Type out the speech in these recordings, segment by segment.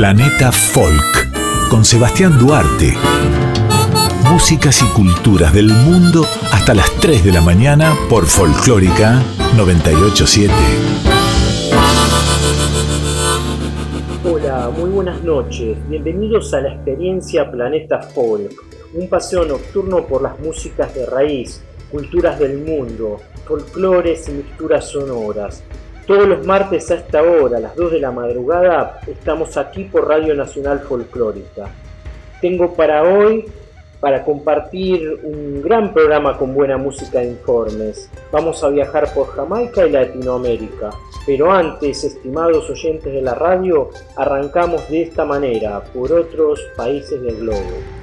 Planeta Folk con Sebastián Duarte. Músicas y culturas del mundo hasta las 3 de la mañana por Folclórica 987. Hola, muy buenas noches. Bienvenidos a la experiencia Planeta Folk, un paseo nocturno por las músicas de raíz, culturas del mundo, folclores y mixturas sonoras. Todos los martes a esta hora, a las 2 de la madrugada, estamos aquí por Radio Nacional Folclórica. Tengo para hoy, para compartir un gran programa con buena música e informes. Vamos a viajar por Jamaica y Latinoamérica. Pero antes, estimados oyentes de la radio, arrancamos de esta manera por otros países del globo.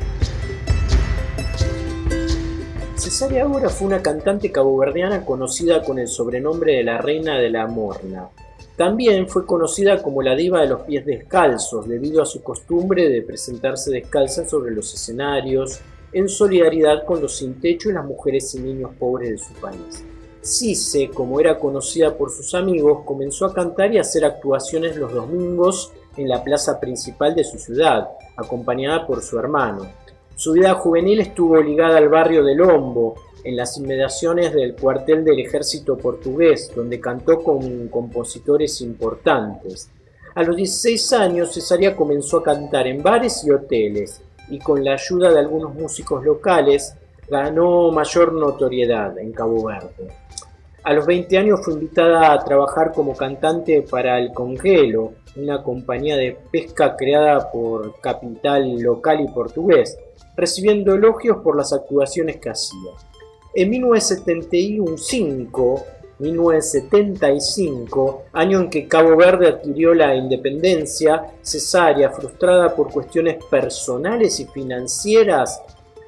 Cesárea Évora fue una cantante caboverdiana conocida con el sobrenombre de la Reina de la Morna. También fue conocida como la diva de los pies descalzos debido a su costumbre de presentarse descalza sobre los escenarios en solidaridad con los sin techo y las mujeres y niños pobres de su país. Cise, como era conocida por sus amigos, comenzó a cantar y hacer actuaciones los domingos en la plaza principal de su ciudad, acompañada por su hermano. Su vida juvenil estuvo ligada al barrio de Lombo, en las inmediaciones del cuartel del ejército portugués, donde cantó con compositores importantes. A los 16 años, Cesaria comenzó a cantar en bares y hoteles, y con la ayuda de algunos músicos locales, ganó mayor notoriedad en Cabo Verde. A los 20 años fue invitada a trabajar como cantante para El Congelo, una compañía de pesca creada por capital local y portugués, recibiendo elogios por las actuaciones que hacía. En 1975, 1975, año en que Cabo Verde adquirió la independencia, cesárea, frustrada por cuestiones personales y financieras,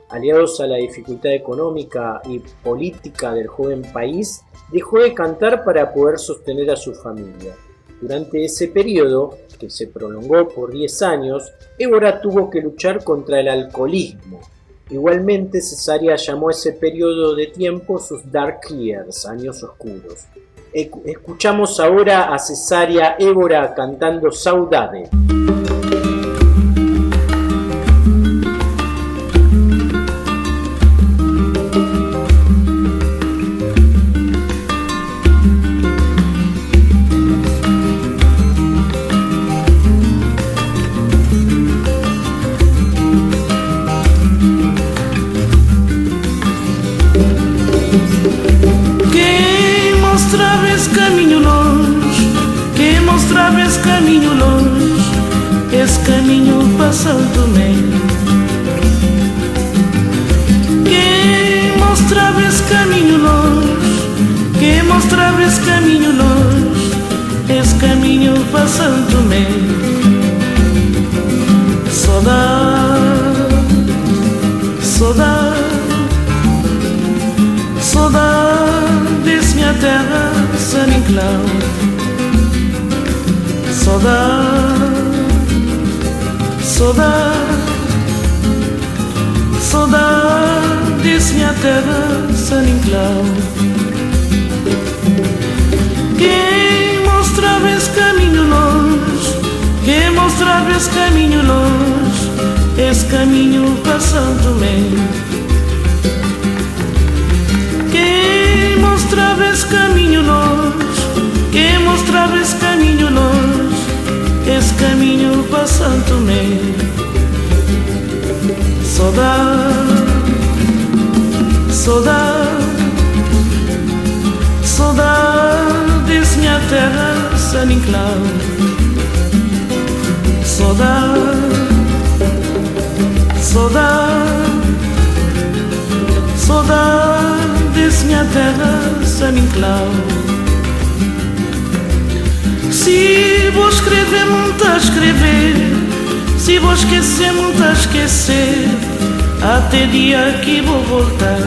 aliados a la dificultad económica y política del joven país, dejó de cantar para poder sostener a su familia. Durante ese periodo, que se prolongó por 10 años, Évora tuvo que luchar contra el alcoholismo. Igualmente, Cesaria llamó ese periodo de tiempo sus Dark Years, años oscuros. Escuchamos ahora a Cesaria Évora cantando Saudade. Esse caminho Meio Saudade Saudade Saudade Desse minha terra San Inclau Saudade Saudade, saudades minha terra San Inclau Quem caminho longe Quem mostrava esse caminho longe Esse caminho para Santo Meio Quem mostrava esse caminho longe Quem mostrava esse caminho longe esse caminho para Santo Meio. Saudade, saudade, saudade, minha terra, San Inclau. Saudade, saudade, saudade, minha terra, San Inclau. Se vou escrever, muito a escrever. Se vou esquecer, muito a esquecer. Até dia que vou voltar.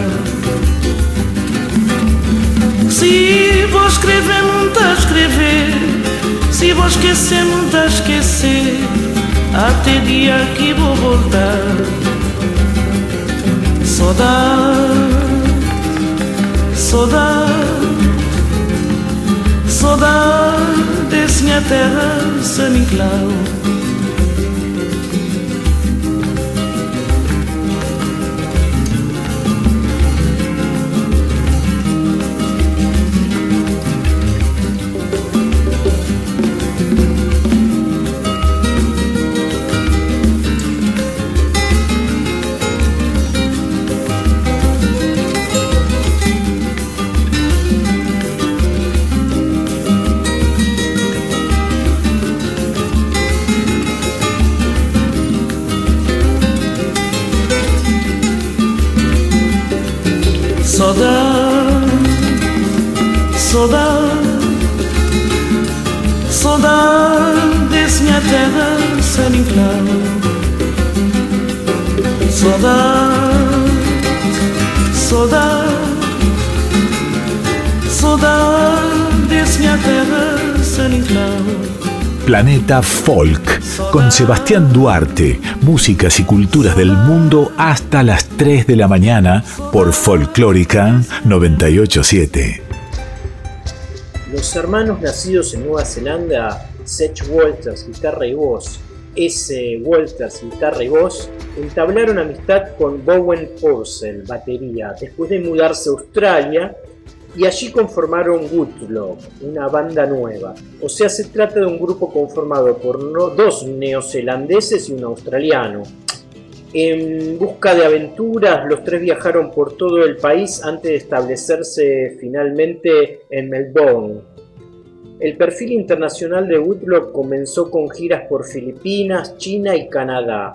Se vou escrever, muito a escrever. Se vou esquecer, muito a esquecer. Até dia que vou voltar. Saudade, saudade, saudade desse minha terra, San Inclau. Con Sebastián Duarte, músicas y culturas del mundo hasta las 3 de la mañana por Folclórica 987. Los hermanos nacidos en Nueva Zelanda, Seth Walters, guitarra y voz, S. Walters, guitarra y voz, entablaron amistad con Bowen Purcell, batería, después de mudarse a Australia y allí conformaron Woodlock, una banda nueva. O sea, se trata de un grupo conformado por dos neozelandeses y un australiano. En busca de aventuras, los tres viajaron por todo el país antes de establecerse finalmente en Melbourne. El perfil internacional de Woodlock comenzó con giras por Filipinas, China y Canadá.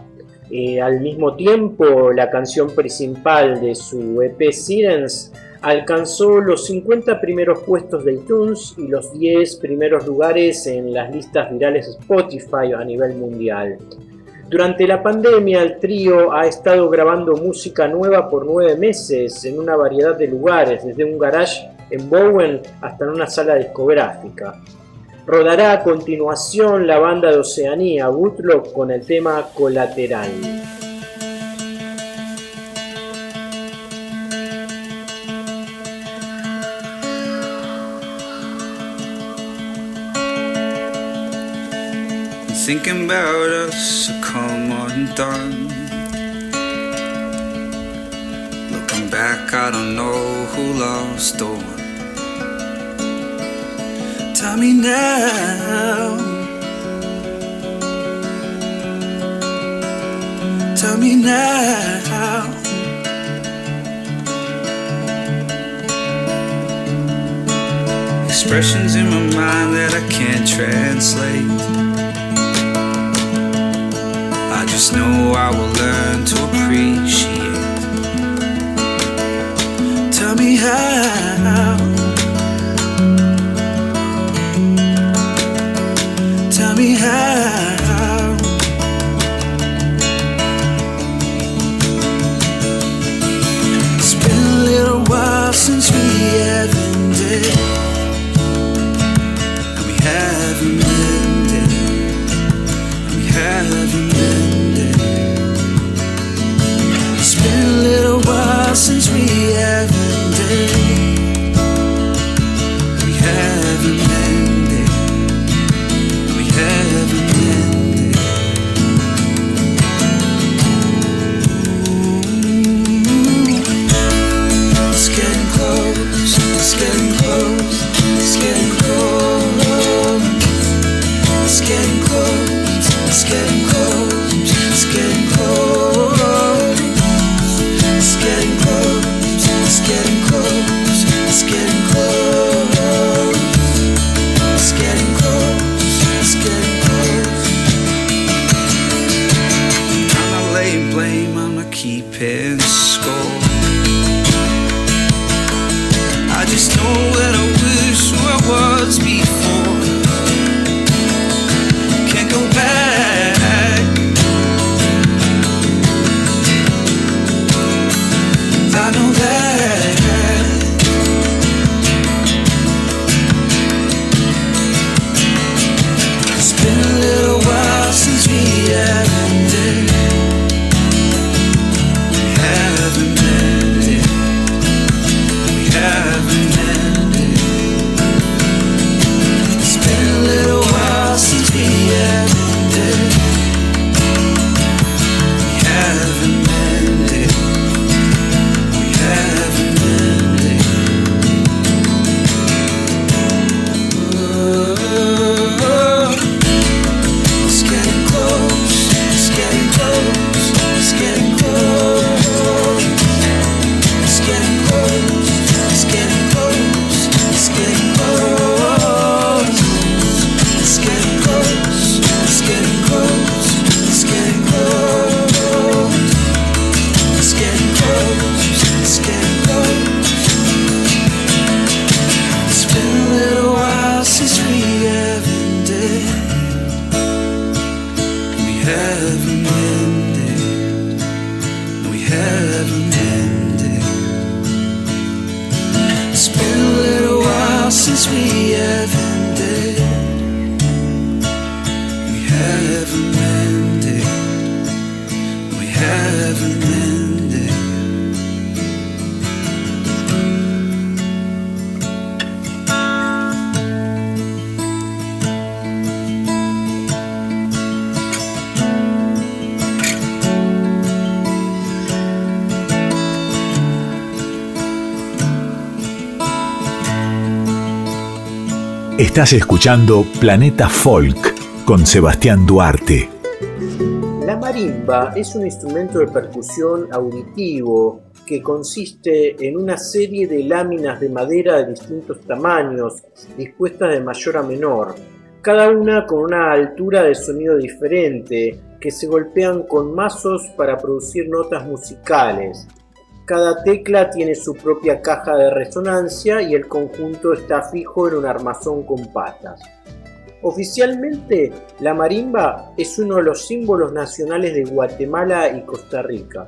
Eh, al mismo tiempo, la canción principal de su EP Sirens alcanzó los 50 primeros puestos de iTunes y los 10 primeros lugares en las listas virales Spotify a nivel mundial. Durante la pandemia el trío ha estado grabando música nueva por nueve meses en una variedad de lugares, desde un garage en Bowen hasta en una sala discográfica. Rodará a continuación la banda de Oceanía, Woodlock, con el tema Colateral. Thinking about us, so come undone. Looking back, I don't know who lost or won. Tell me now. Tell me now. Expressions in my mind that I can't translate just know I will learn to appreciate. Tell me how. been a little while since we haven't dated. Estás escuchando Planeta Folk con Sebastián Duarte. La marimba es un instrumento de percusión auditivo que consiste en una serie de láminas de madera de distintos tamaños, dispuestas de mayor a menor, cada una con una altura de sonido diferente, que se golpean con mazos para producir notas musicales. Cada tecla tiene su propia caja de resonancia y el conjunto está fijo en un armazón con patas. Oficialmente, la marimba es uno de los símbolos nacionales de Guatemala y Costa Rica.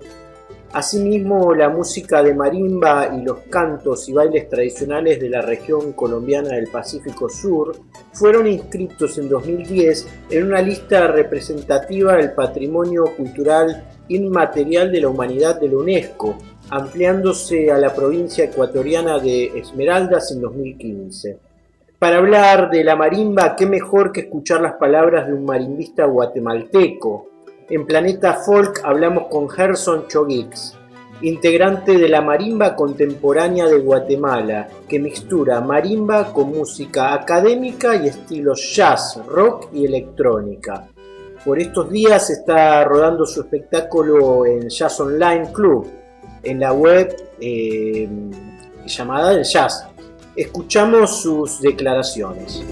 Asimismo, la música de marimba y los cantos y bailes tradicionales de la región colombiana del Pacífico Sur fueron inscritos en 2010 en una lista representativa del patrimonio cultural inmaterial de la humanidad de la UNESCO, ampliándose a la provincia ecuatoriana de Esmeraldas en 2015. Para hablar de la marimba, qué mejor que escuchar las palabras de un marimbista guatemalteco. En Planeta Folk hablamos con Gerson Chogix, integrante de la marimba contemporánea de Guatemala, que mixtura marimba con música académica y estilos jazz, rock y electrónica. Por estos días está rodando su espectáculo en Jazz Online Club, en la web eh, llamada El Jazz. Escuchamos sus declaraciones.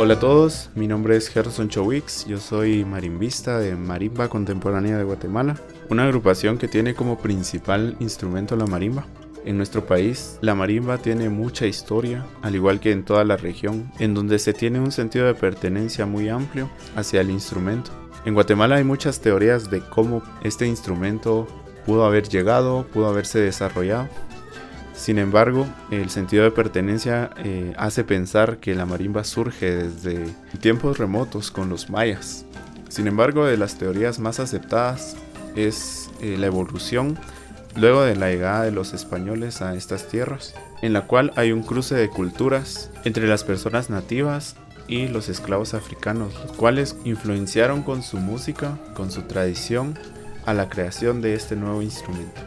Hola a todos, mi nombre es Gerson Chowix, yo soy marimbista de Marimba Contemporánea de Guatemala, una agrupación que tiene como principal instrumento la marimba. En nuestro país, la marimba tiene mucha historia, al igual que en toda la región, en donde se tiene un sentido de pertenencia muy amplio hacia el instrumento. En Guatemala hay muchas teorías de cómo este instrumento pudo haber llegado, pudo haberse desarrollado. Sin embargo, el sentido de pertenencia eh, hace pensar que la marimba surge desde tiempos remotos con los mayas. Sin embargo, de las teorías más aceptadas es eh, la evolución luego de la llegada de los españoles a estas tierras, en la cual hay un cruce de culturas entre las personas nativas y los esclavos africanos, los cuales influenciaron con su música, con su tradición, a la creación de este nuevo instrumento.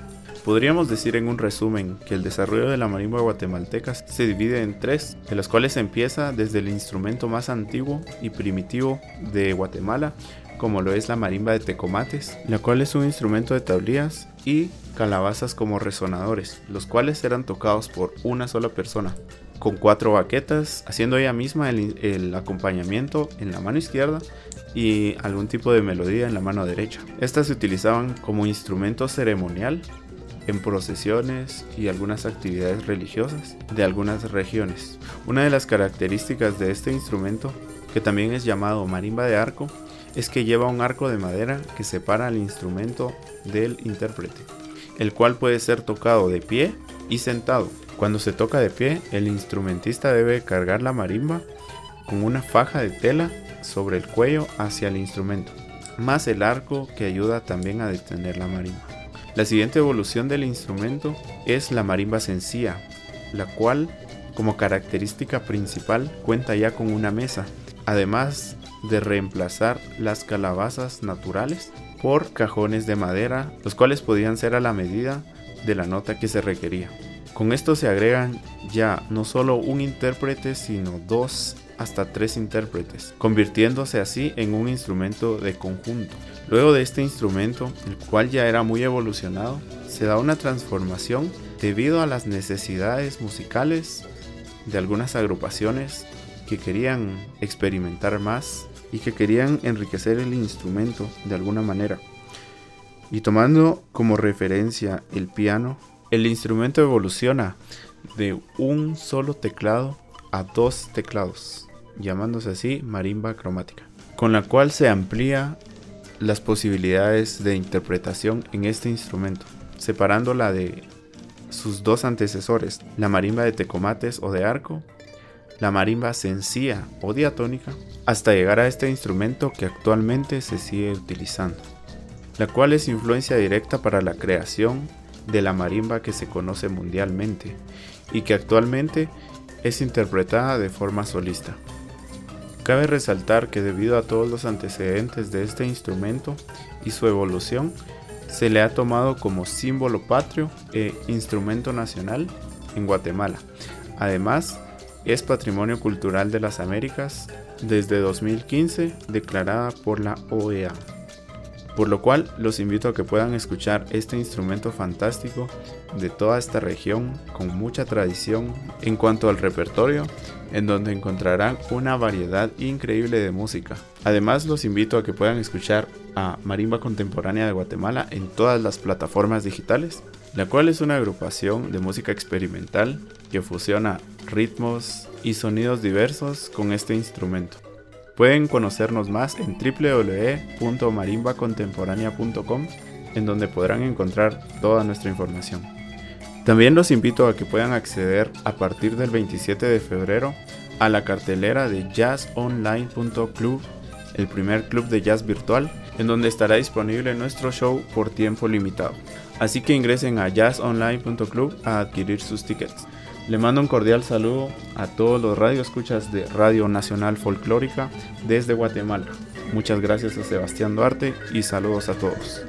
Podríamos decir en un resumen que el desarrollo de la marimba guatemalteca se divide en tres, de los cuales empieza desde el instrumento más antiguo y primitivo de Guatemala, como lo es la marimba de tecomates, la cual es un instrumento de tablillas y calabazas como resonadores, los cuales eran tocados por una sola persona, con cuatro baquetas, haciendo ella misma el, el, acompañamiento en la mano izquierda y algún tipo de melodía en la mano derecha. Estas se utilizaban como instrumento ceremonial en procesiones y algunas actividades religiosas de algunas regiones. Una de las características de este instrumento, que también es llamado marimba de arco, es que lleva un arco de madera que separa al instrumento del intérprete, el cual puede ser tocado de pie y sentado. Cuando se toca de pie, el instrumentista debe cargar la marimba con una faja de tela sobre el cuello hacia el instrumento, más el arco que ayuda también a detener la marimba. La siguiente evolución del instrumento es la marimba sencilla, la cual como característica principal cuenta ya con una mesa, además de reemplazar las calabazas naturales por cajones de madera, los cuales podían ser a la medida de la nota que se requería. Con esto se agregan ya no solo un intérprete, sino dos hasta tres intérpretes, convirtiéndose así en un instrumento de conjunto. Luego de este instrumento, el cual ya era muy evolucionado, se da una transformación debido a las necesidades musicales de algunas agrupaciones que querían experimentar más y que querían enriquecer el instrumento de alguna manera. Y tomando como referencia el piano, el instrumento evoluciona de un solo teclado a dos teclados, llamándose así marimba cromática, con la cual se amplía las posibilidades de interpretación en este instrumento, separándola de sus dos antecesores, la marimba de tecomates o de arco, la marimba sencilla o diatónica, hasta llegar a este instrumento que actualmente se sigue utilizando, la cual es influencia directa para la creación de la marimba que se conoce mundialmente y que actualmente es interpretada de forma solista. Cabe resaltar que debido a todos los antecedentes de este instrumento y su evolución, se le ha tomado como símbolo patrio e instrumento nacional en Guatemala. Además, es Patrimonio Cultural de las Américas desde 2015 declarada por la OEA. Por lo cual los invito a que puedan escuchar este instrumento fantástico de toda esta región con mucha tradición en cuanto al repertorio, en donde encontrarán una variedad increíble de música. Además los invito a que puedan escuchar a Marimba Contemporánea de Guatemala en todas las plataformas digitales, la cual es una agrupación de música experimental que fusiona ritmos y sonidos diversos con este instrumento. Pueden conocernos más en www.marimbacontemporánea.com en donde podrán encontrar toda nuestra información. También los invito a que puedan acceder a partir del 27 de febrero a la cartelera de jazzonline.club, el primer club de jazz virtual, en donde estará disponible nuestro show por tiempo limitado. Así que ingresen a jazzonline.club a adquirir sus tickets. Le mando un cordial saludo a todos los radioescuchas de Radio Nacional Folclórica desde Guatemala. Muchas gracias a Sebastián Duarte y saludos a todos.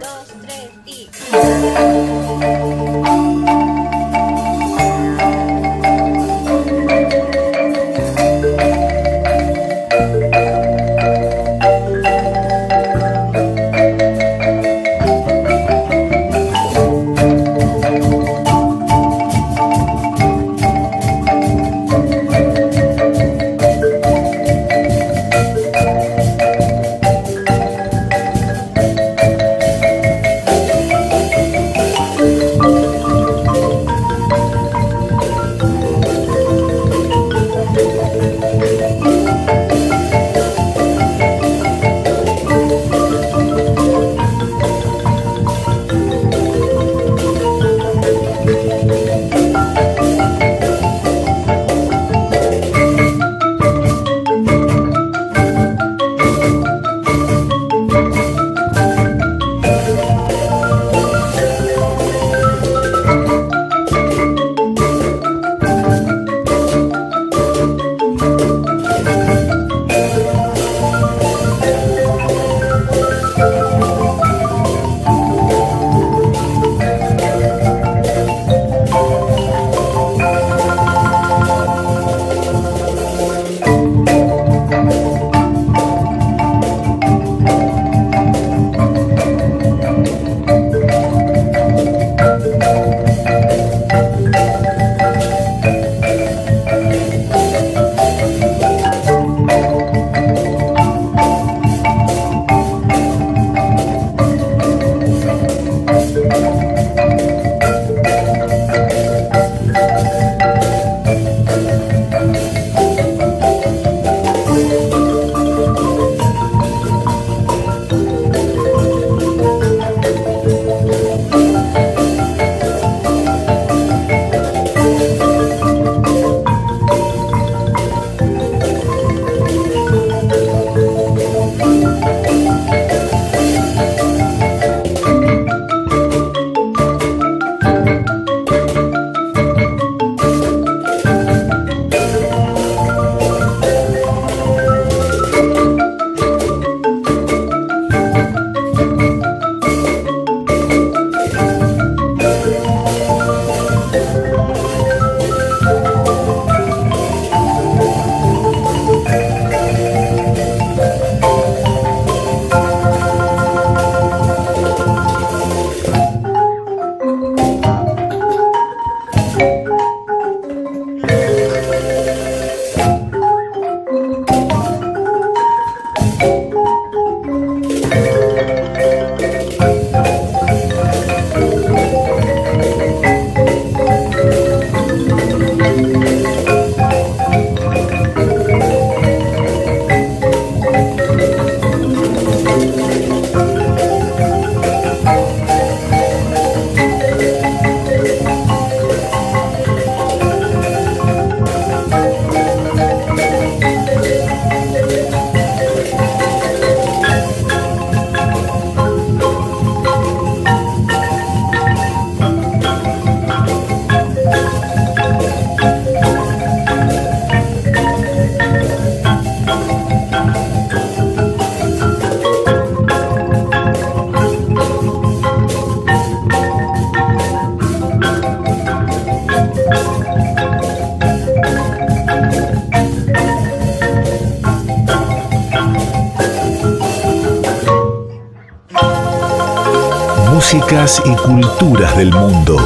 Y culturas del mundo.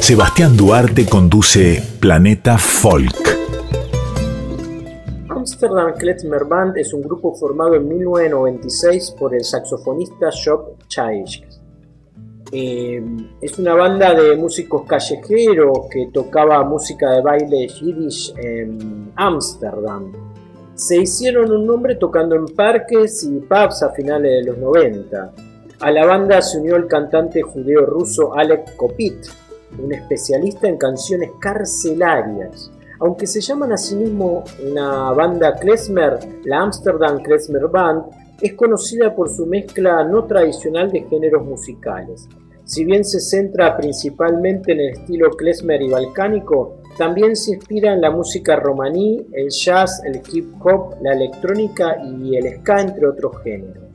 Sebastián Duarte conduce Planeta Folk. Amsterdam Klezmer Band es un grupo formado en 1996 por el saxofonista Job Chaisk. Eh, es una banda de músicos callejeros que tocaba música de baile yiddish en Ámsterdam. Se hicieron un nombre tocando en parques y pubs a finales de los 90. A la banda se unió el cantante judeo-ruso Alec Kopit, un especialista en canciones carcelarias. Aunque se llaman a sí mismo una banda klezmer, la Amsterdam Klezmer Band es conocida por su mezcla no tradicional de géneros musicales. Si bien se centra principalmente en el estilo klezmer y balcánico, también se inspira en la música romaní, el jazz, el hip hop, la electrónica y el ska, entre otros géneros.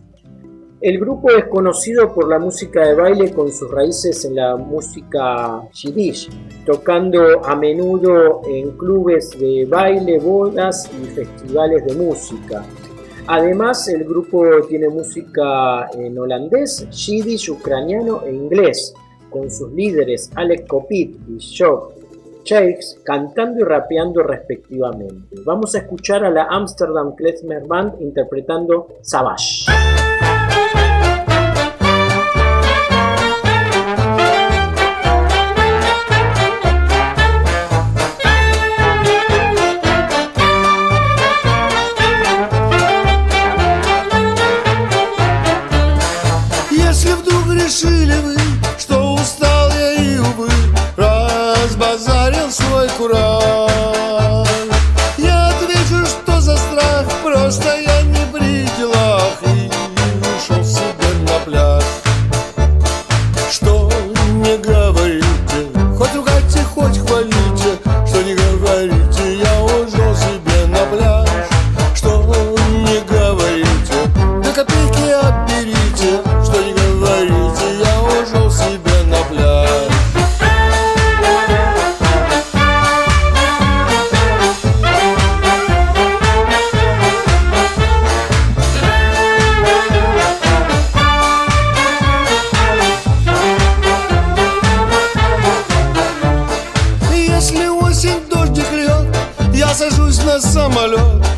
El grupo es conocido por la música de baile con sus raíces en la música yiddish, tocando a menudo en clubes de baile, bodas y festivales de música. Además, el grupo tiene música en holandés, yiddish, ucraniano e inglés, con sus líderes Alec Kopit y Jock Shakes cantando y rapeando respectivamente. Vamos a escuchar a la Amsterdam Klezmer Band interpretando Savage. 구라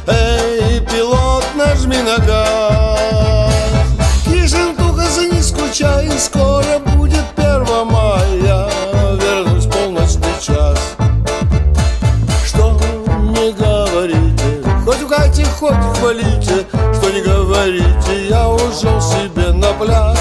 Эй, пилот, нажми на газ. Кишентуха, за не скучай Скоро будет 1 мая Вернусь полночный час. Что не говорите Хоть ругайте, хоть хвалите. Что не говорите Я ушел себе на пляж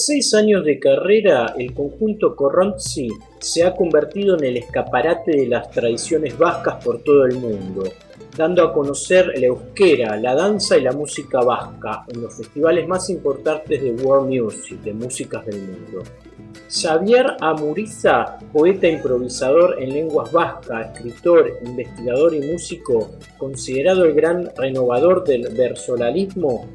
16 años de carrera, el conjunto Corrontzi se ha convertido en el escaparate de las tradiciones vascas por todo el mundo, dando a conocer la euskera, la danza y la música vasca en los festivales más importantes de world music, de músicas del mundo. Xavier Amuriza, poeta improvisador en lenguas vascas, escritor, investigador y músico, considerado el gran renovador del versolalismo,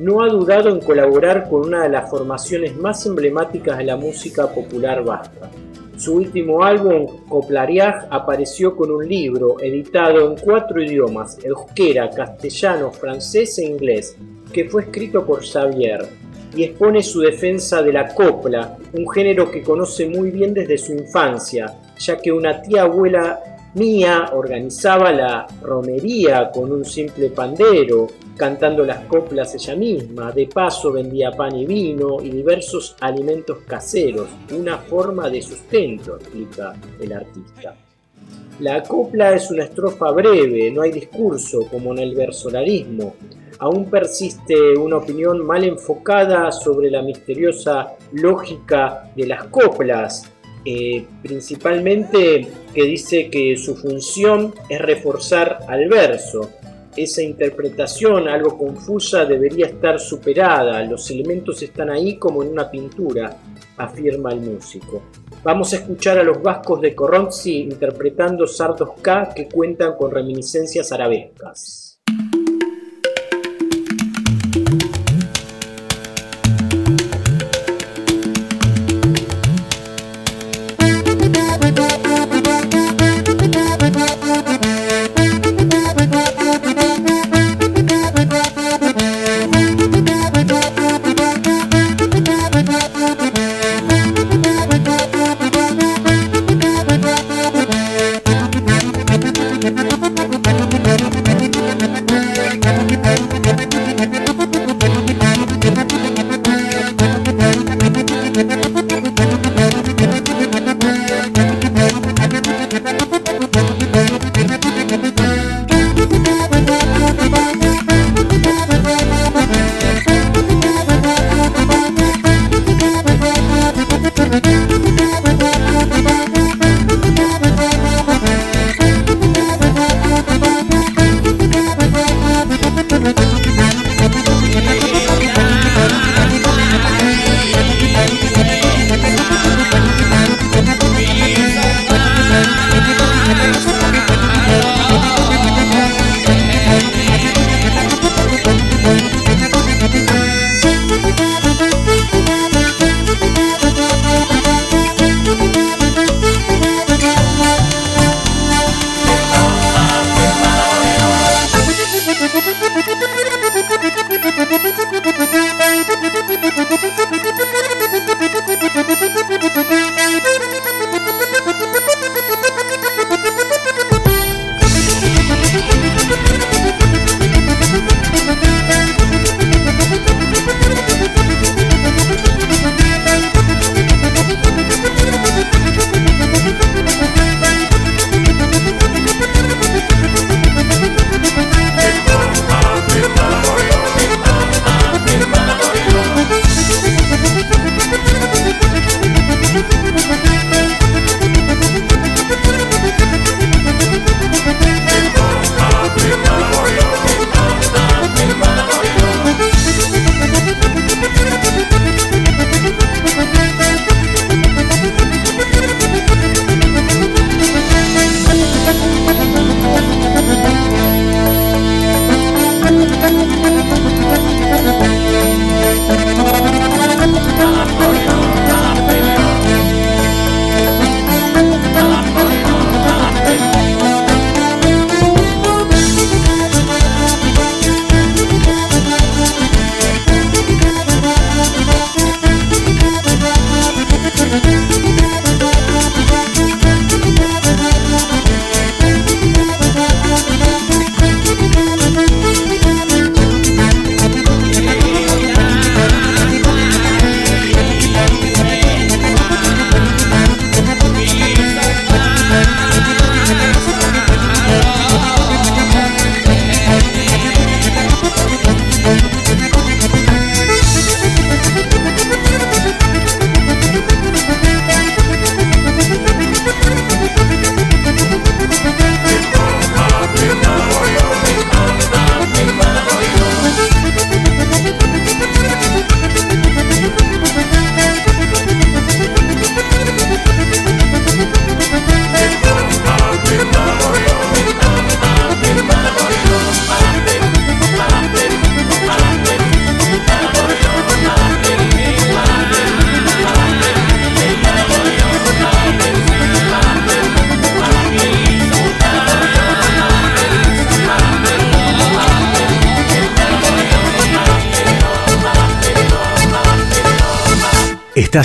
no ha dudado en colaborar con una de las formaciones más emblemáticas de la música popular vasca. Su último álbum, Coplariag, apareció con un libro editado en cuatro idiomas, euskera, castellano, francés e inglés, que fue escrito por Xavier, y expone su defensa de la copla, un género que conoce muy bien desde su infancia, ya que una tía abuela mía organizaba la romería con un simple pandero, cantando las coplas ella misma. De paso vendía pan y vino y diversos alimentos caseros, una forma de sustento, explica el artista. La copla es una estrofa breve, no hay discurso como en el versolarismo. Aún persiste una opinión mal enfocada sobre la misteriosa lógica de las coplas, eh, principalmente que dice que su función es reforzar al verso, esa interpretación algo confusa debería estar superada, los elementos están ahí como en una pintura, afirma el músico. Vamos a escuchar a los vascos de Corronzi interpretando sardos K que cuentan con reminiscencias arabescas.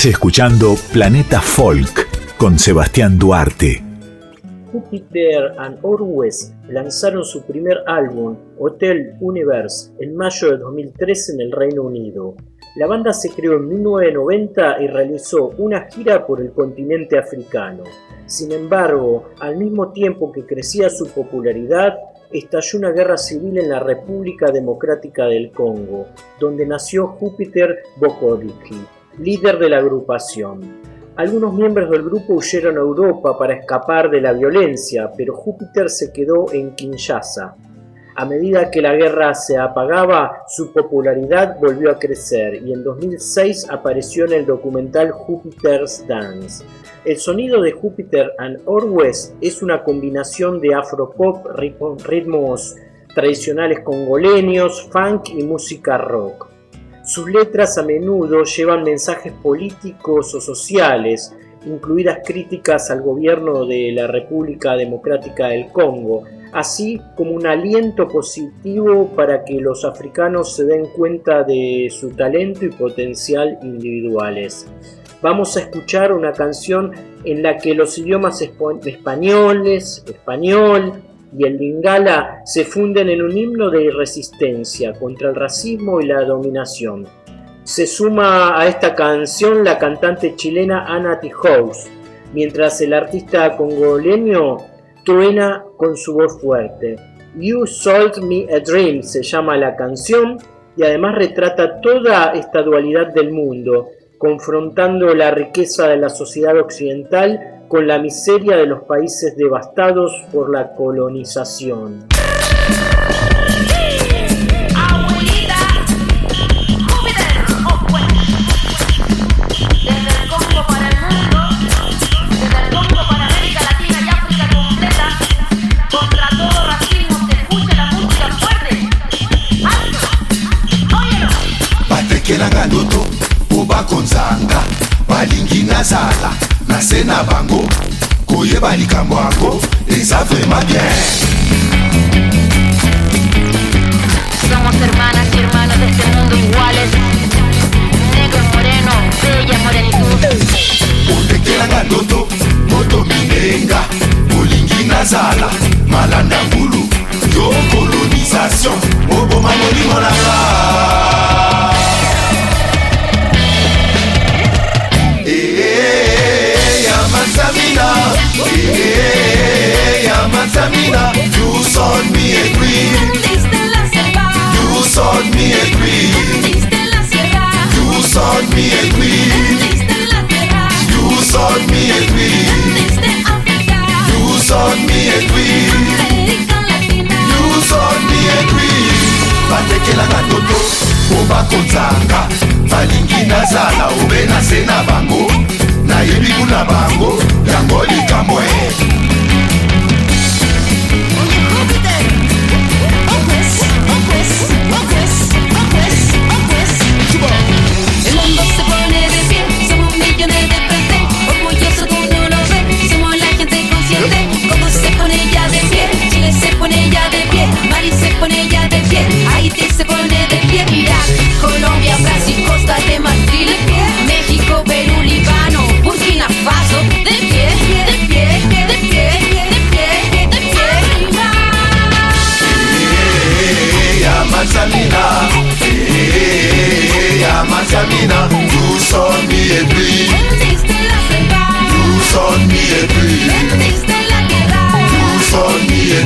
Escuchando Planeta Folk con Sebastián Duarte. Jupiter and Orwes lanzaron su primer álbum, Hotel Universe, en mayo de 2013 en el Reino Unido. La banda se creó en 1990 y realizó una gira por el continente africano. Sin embargo, al mismo tiempo que crecía su popularidad, estalló una guerra civil en la República Democrática del Congo, donde nació Júpiter Bokodiki, líder de la agrupación. Algunos miembros del grupo huyeron a Europa para escapar de la violencia, pero Júpiter se quedó en Kinshasa. A medida que la guerra se apagaba, su popularidad volvió a crecer y en 2006 apareció en el documental Jupiter's Dance. El sonido de Jupiter and Orwes es una combinación de afropop, ritmos tradicionales congoleños, funk y música rock. Sus letras a menudo llevan mensajes políticos o sociales, incluidas críticas al gobierno de la República Democrática del Congo, así como un aliento positivo para que los africanos se den cuenta de su talento y potencial individuales. Vamos a escuchar una canción en la que los idiomas españoles, español, y el Lingala se funden en un himno de resistencia contra el racismo y la dominación. Se suma a esta canción la cantante chilena Ana Tijoux, mientras el artista congoleño truena con su voz fuerte. You Sold Me a Dream se llama la canción y además retrata toda esta dualidad del mundo, confrontando la riqueza de la sociedad occidental con la miseria de los países devastados por la colonización. ndoto ubakonzanga balingina zala nasena bango. Koyeba likambo yango eza vraiment bien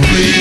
me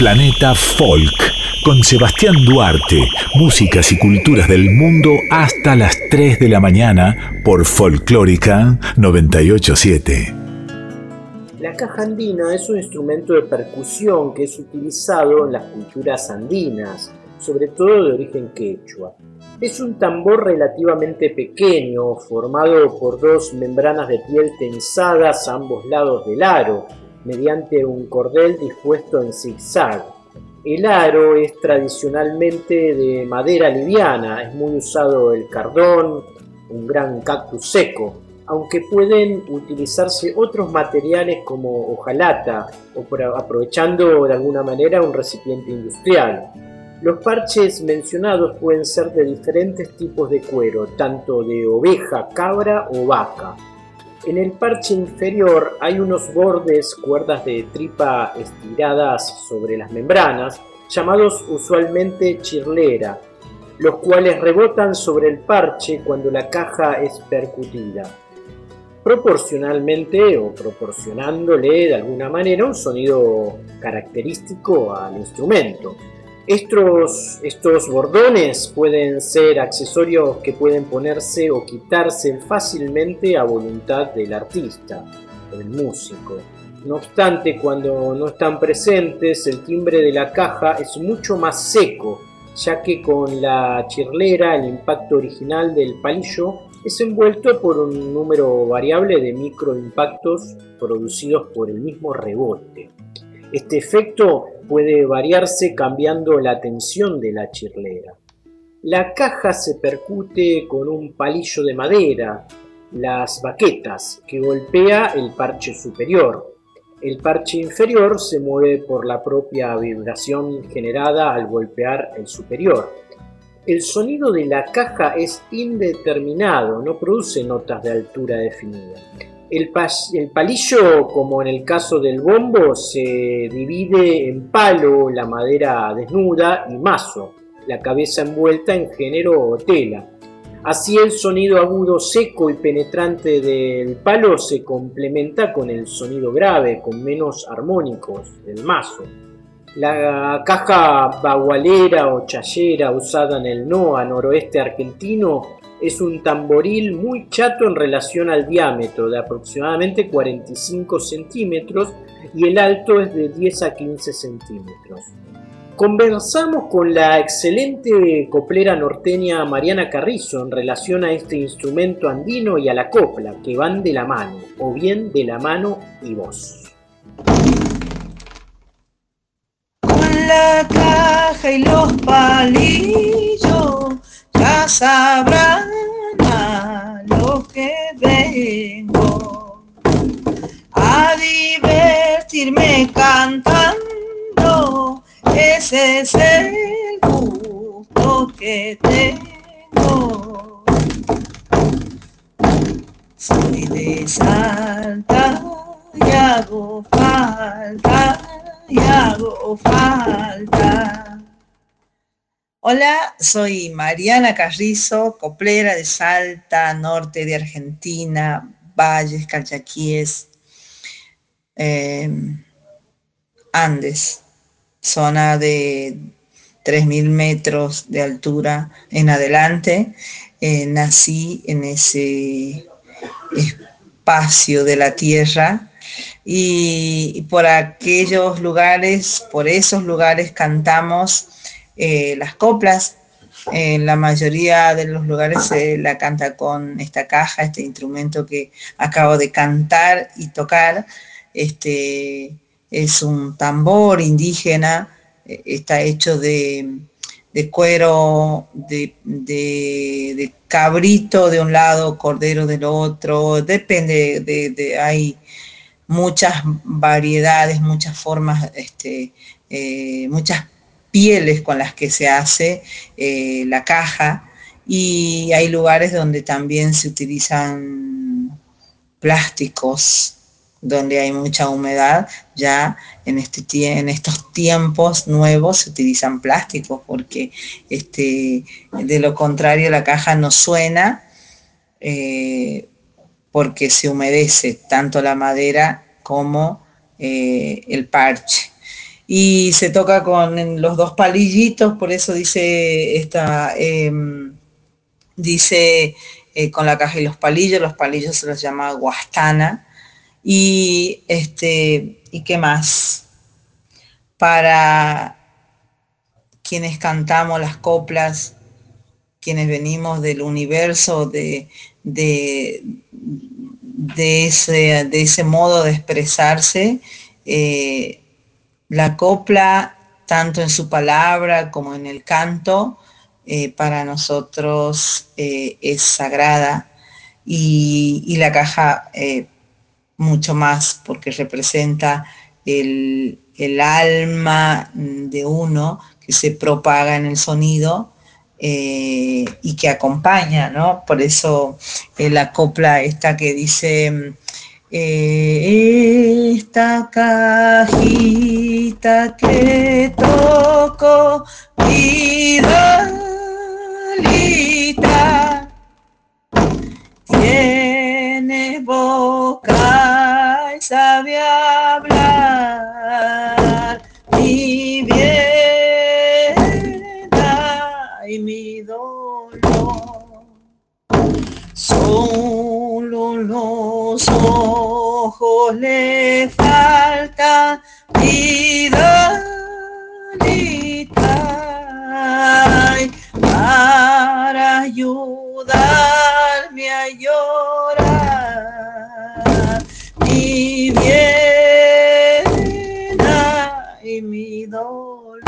Planeta Folk con Sebastián Duarte, músicas y culturas del mundo hasta las 3 de la mañana por Folclórica 987. La caja andina es un instrumento de percusión que es utilizado en las culturas andinas, sobre todo de origen quechua. Es un tambor relativamente pequeño, formado por dos membranas de piel tensadas a ambos lados del aro, mediante un cordel dispuesto en zigzag. El aro es tradicionalmente de madera liviana, es muy usado el cardón, un gran cactus seco, aunque pueden utilizarse otros materiales como hojalata o aprovechando de alguna manera un recipiente industrial. Los parches mencionados pueden ser de diferentes tipos de cuero, tanto de oveja, cabra o vaca. En el parche inferior hay unos bordes, cuerdas de tripa estiradas sobre las membranas, llamados usualmente chirlera, los cuales rebotan sobre el parche cuando la caja es percutida, proporcionalmente o proporcionándole de alguna manera un sonido característico al instrumento. Estos, estos bordones pueden ser accesorios que pueden ponerse o quitarse fácilmente a voluntad del artista del músico. No obstante, cuando no están presentes, el timbre de la caja es mucho más seco, ya que con la chirlera el impacto original del palillo es envuelto por un número variable de microimpactos producidos por el mismo rebote. Este efecto puede variarse cambiando la tensión de la chirlera. La caja se percute con un palillo de madera, las baquetas, que golpea el parche superior. El parche inferior se mueve por la propia vibración generada al golpear el superior. El sonido de la caja es indeterminado, no produce notas de altura definida. El, palillo, como en el caso del bombo, se divide en palo, la madera desnuda y mazo, la cabeza envuelta en género o tela. Así el sonido agudo seco y penetrante del palo se complementa con el sonido grave, con menos armónicos del mazo. La caja bagualera o chayera usada en el NOA noroeste argentino es un tamboril muy chato en relación al diámetro, de aproximadamente 45 centímetros, y el alto es de 10 a 15 centímetros. Conversamos con la excelente coplera norteña Mariana Carrizo en relación a este instrumento andino y a la copla, que van de la mano, o bien de la mano y voz. Con la caja y los palillos ya sabrán divertirme cantando, ese es el gusto que tengo. Soy de Salta y hago falta, y hago falta. Hola, soy Mariana Carrizo, coplera de Salta, norte de Argentina, Valles, Calchaquíes, em, Andes, zona de 3.000 metros de altura en adelante. Eh, nací en ese espacio de la tierra y por aquellos lugares, por esos lugares cantamos eh, las coplas. En la mayoría de los lugares se la canta con esta caja, este instrumento que acabo de cantar y tocar. Este, es un tambor indígena, eh, está hecho de, cuero, de, cabrito de un lado, cordero del otro, depende, de, hay muchas variedades, muchas formas, este, eh, muchas pieles con las que se hace eh, la caja y hay lugares donde también se utilizan plásticos donde hay mucha humedad, ya en, este, en estos tiempos nuevos se utilizan plásticos porque este, de lo contrario la caja no suena eh, porque se humedece tanto la madera como eh, el parche y se toca con los dos palillitos, por eso dice esta, em, dice eh, con la caja y los palillos, los palillos se los llama guastana. Y este, ¿y qué más? Para quienes cantamos las coplas, quienes venimos del universo, de, de, ese, de ese, modo de expresarse, eh, la copla, tanto en su palabra como en el canto, eh, para nosotros eh, es sagrada y, la caja mucho más porque representa el, el alma de uno que se propaga en el sonido eh, y que acompaña, ¿no? Por eso eh, la copla esta que dice, eh, esta cajita que toco, ojos le faltan vida para ayudarme a llorar mi bien y mi dolor.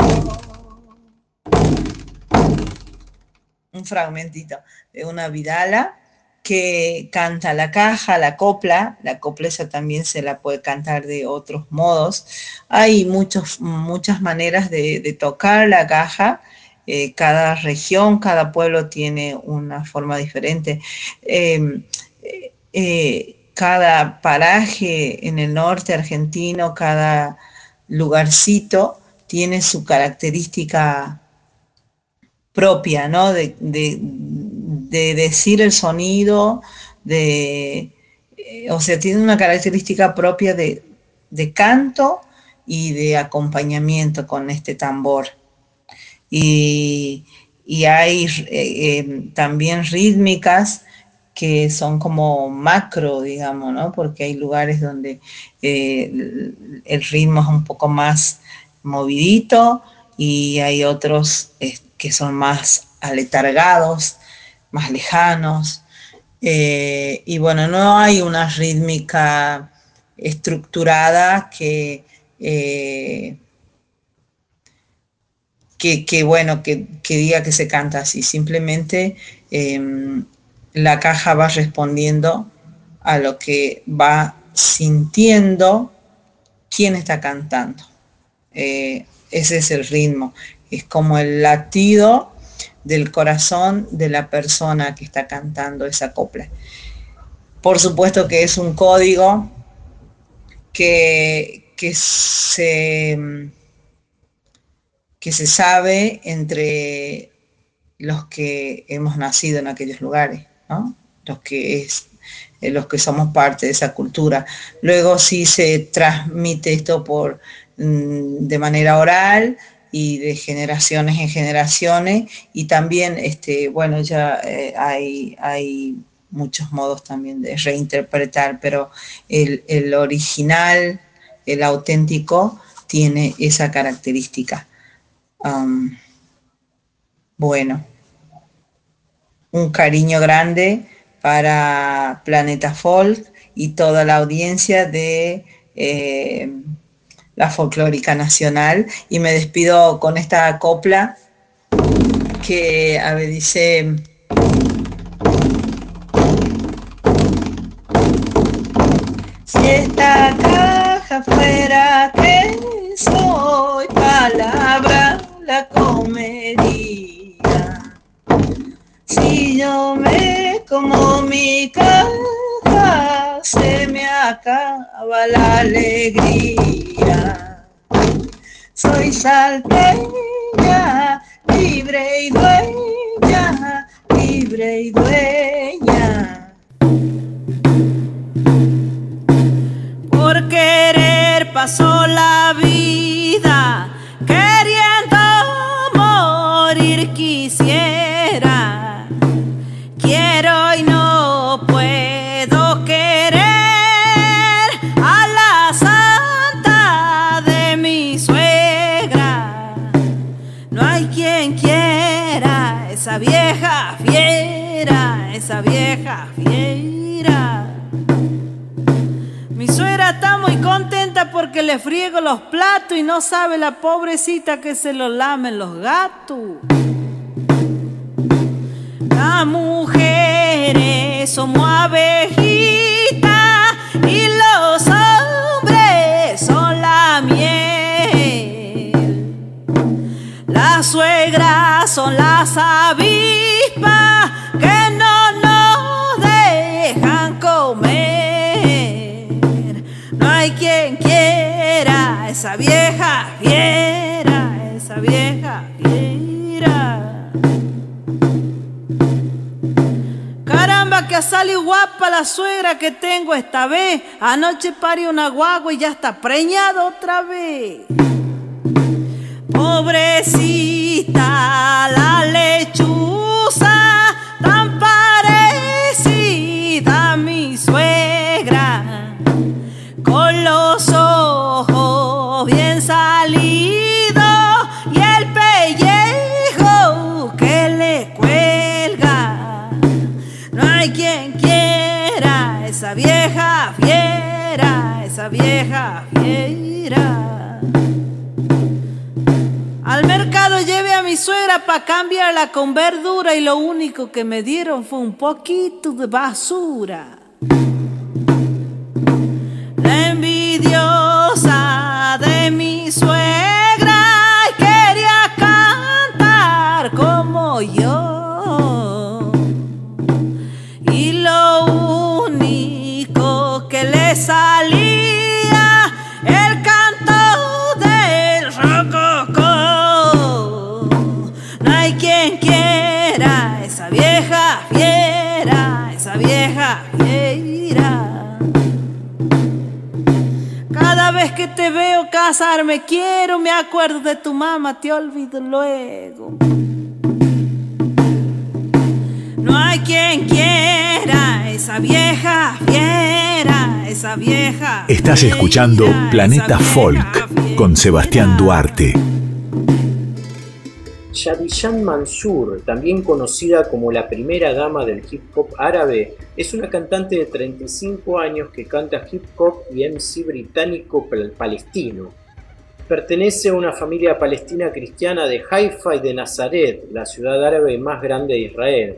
un fragmentito de una Vidala que canta la caja, la copla, la copla también se la puede cantar de otros modos. Hay muchos, muchas maneras de, tocar la caja, eh, cada región, cada pueblo tiene una forma diferente. Em, eh, cada paraje en el norte argentino, cada lugarcito tiene su característica propia, ¿no? De, decir el sonido, de, eh, o sea, tiene una característica propia de, canto y de acompañamiento con este tambor. Y, hay eh, em, también rítmicas que son como macro, digamos, ¿no? Porque hay lugares donde eh, el, ritmo es un poco más movidito y hay otros que son más aletargados, más lejanos. Eh, y bueno, no hay una rítmica estructurada que, eh, que, bueno, que, diga que se canta así. Simplemente em, la caja va respondiendo a lo que va sintiendo quién está cantando. Eh, ese es el ritmo es como el latido del corazón de la persona que está cantando esa copla. Por supuesto que es un código que, se, que se sabe entre los que hemos nacido en aquellos lugares, los, que es, eh, los que somos parte de esa cultura. Luego sí se transmite esto por, mm, de manera oral, y de generaciones en generaciones y también, este, bueno, ya eh, hay, hay muchos modos también de reinterpretar, pero el, original, el auténtico, tiene esa característica. bueno, un cariño grande para Planeta Folk y toda la audiencia de eh, la folclórica nacional y me despido con esta copla que a ver dice si esta caja fuera que soy palabra la comería. Si yo me como mi caja acaba la alegría. Soy salteña, libre y dueña, libre y dueña. Por querer pasó la vida esa vieja fiera. Mi suegra está muy contenta porque le friego los platos y no sabe la pobrecita que se lo lamen los gatos. Las mujeres somos abejitas y los hombres son la miel. Las suegras son las avispas esa vieja fiera, esa vieja fiera. Caramba, que salido guapa la suegra que tengo esta vez. Anoche parió una guagua y ya está preñada otra vez. Pobrecita la lechuza, esa vieja fiera. Al mercado llevé a mi suegra para cambiarla con verdura y lo único que me dieron fue un poquito de basura. La envidiosa de mi suegra te veo casarme quiero, me acuerdo de tu mamá, te olvido luego. No hay quien quiera esa vieja fiera, esa vieja. Estás escuchando Planeta Folk con Sebastián Duarte. Shadiyan Mansur, también conocida como la primera dama del hip hop árabe, es una cantante de 35 años que canta hip hop y MC británico pal- palestino. Pertenece a una familia palestina cristiana de Haifa y de Nazaret, la ciudad árabe más grande de Israel.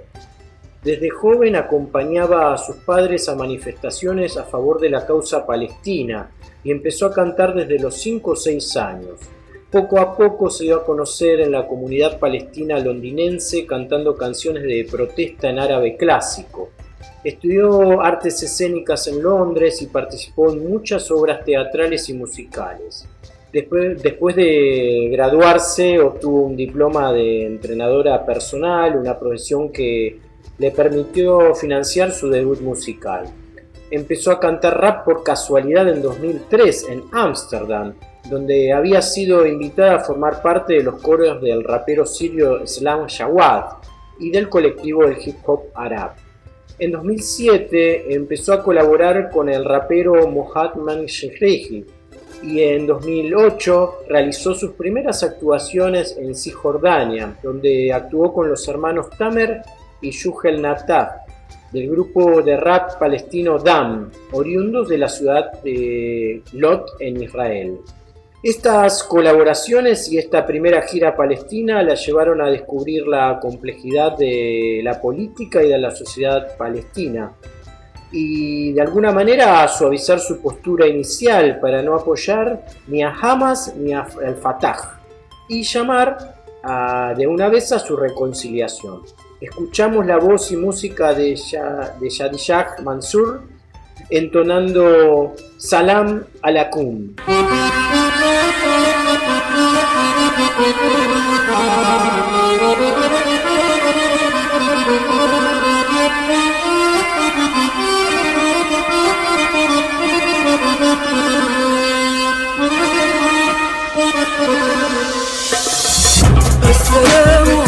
Desde joven acompañaba a sus padres a manifestaciones a favor de la causa palestina y empezó a cantar desde los 5 o 6 años. Poco a poco se dio a conocer en la comunidad palestina londinense cantando canciones de protesta en árabe clásico. Estudió artes escénicas en Londres y participó en muchas obras teatrales y musicales. Después, después de graduarse obtuvo un diploma de entrenadora personal, una profesión que le permitió financiar su debut musical. Empezó a cantar rap por casualidad en 2003 en Ámsterdam, donde había sido invitada a formar parte de los coros del rapero sirio Slam Jawad y del colectivo del hip hop arab. En 2007 empezó a colaborar con el rapero Mohamed Shehrehi y en 2008 realizó sus primeras actuaciones en Cisjordania, donde actuó con los hermanos Tamer y Yuhel Nataf del grupo de rap palestino DAM, oriundos de la ciudad de Lot en Israel. Estas colaboraciones y esta primera gira palestina la llevaron a descubrir la complejidad de la política y de la sociedad palestina y de alguna manera a suavizar su postura inicial para no apoyar ni a Hamas ni a al Fatah y llamar a- de una vez a su reconciliación. Escuchamos la voz y música de, Shadishah Mansur entonando Salam Alakum. Esselam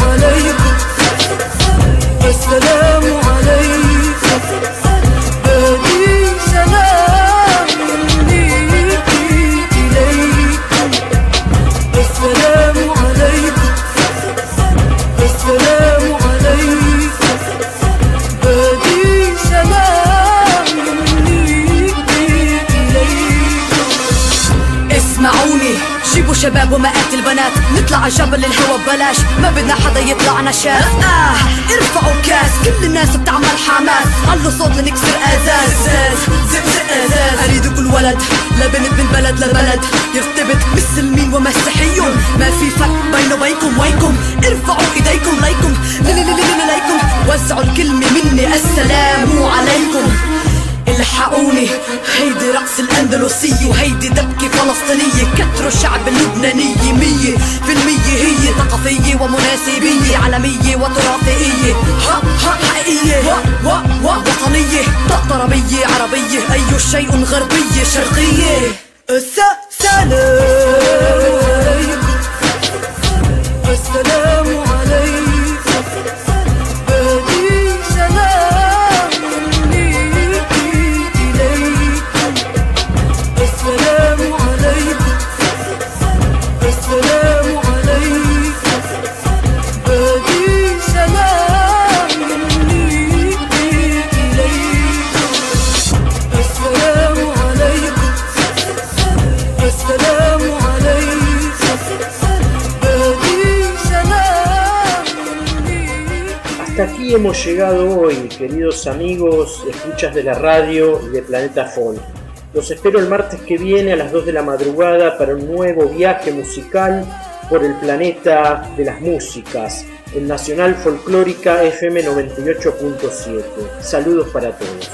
جيبوا شباب ومئات البنات نطلع جبل الهوا ببلاش ما بدنا حدا يطلعنا شاف آه ارفعوا كاس كل الناس بتعمل حماس علوا صوت لنكسر ازاز زاز زب زب ازاز اريد كل ولد لبنت من بلد لبلد يرتبط مسلمين ومسيحيون ما في فرق بينه وبينكم وينكم ارفعوا ايديكم ليكم ليكم وزعوا الكلمة مني السلام عليكم الحقوني هيدي رقص الأندلسية وهيدي دبكة فلسطينية. كتروا الشعب اللبنانية مية في المية هي ثقافية ومناسبية عالمية وتراثية. ها ها حقيقية. و و و وطنية طربية عربية. أي شيء غربية شرقية. الس- llegado hoy, queridos amigos, escuchas de la radio y de Planeta Folk. Los espero el martes que viene a las 2 de la madrugada para un nuevo viaje musical por el planeta de las músicas en Nacional Folclórica FM 98.7. Saludos para todos.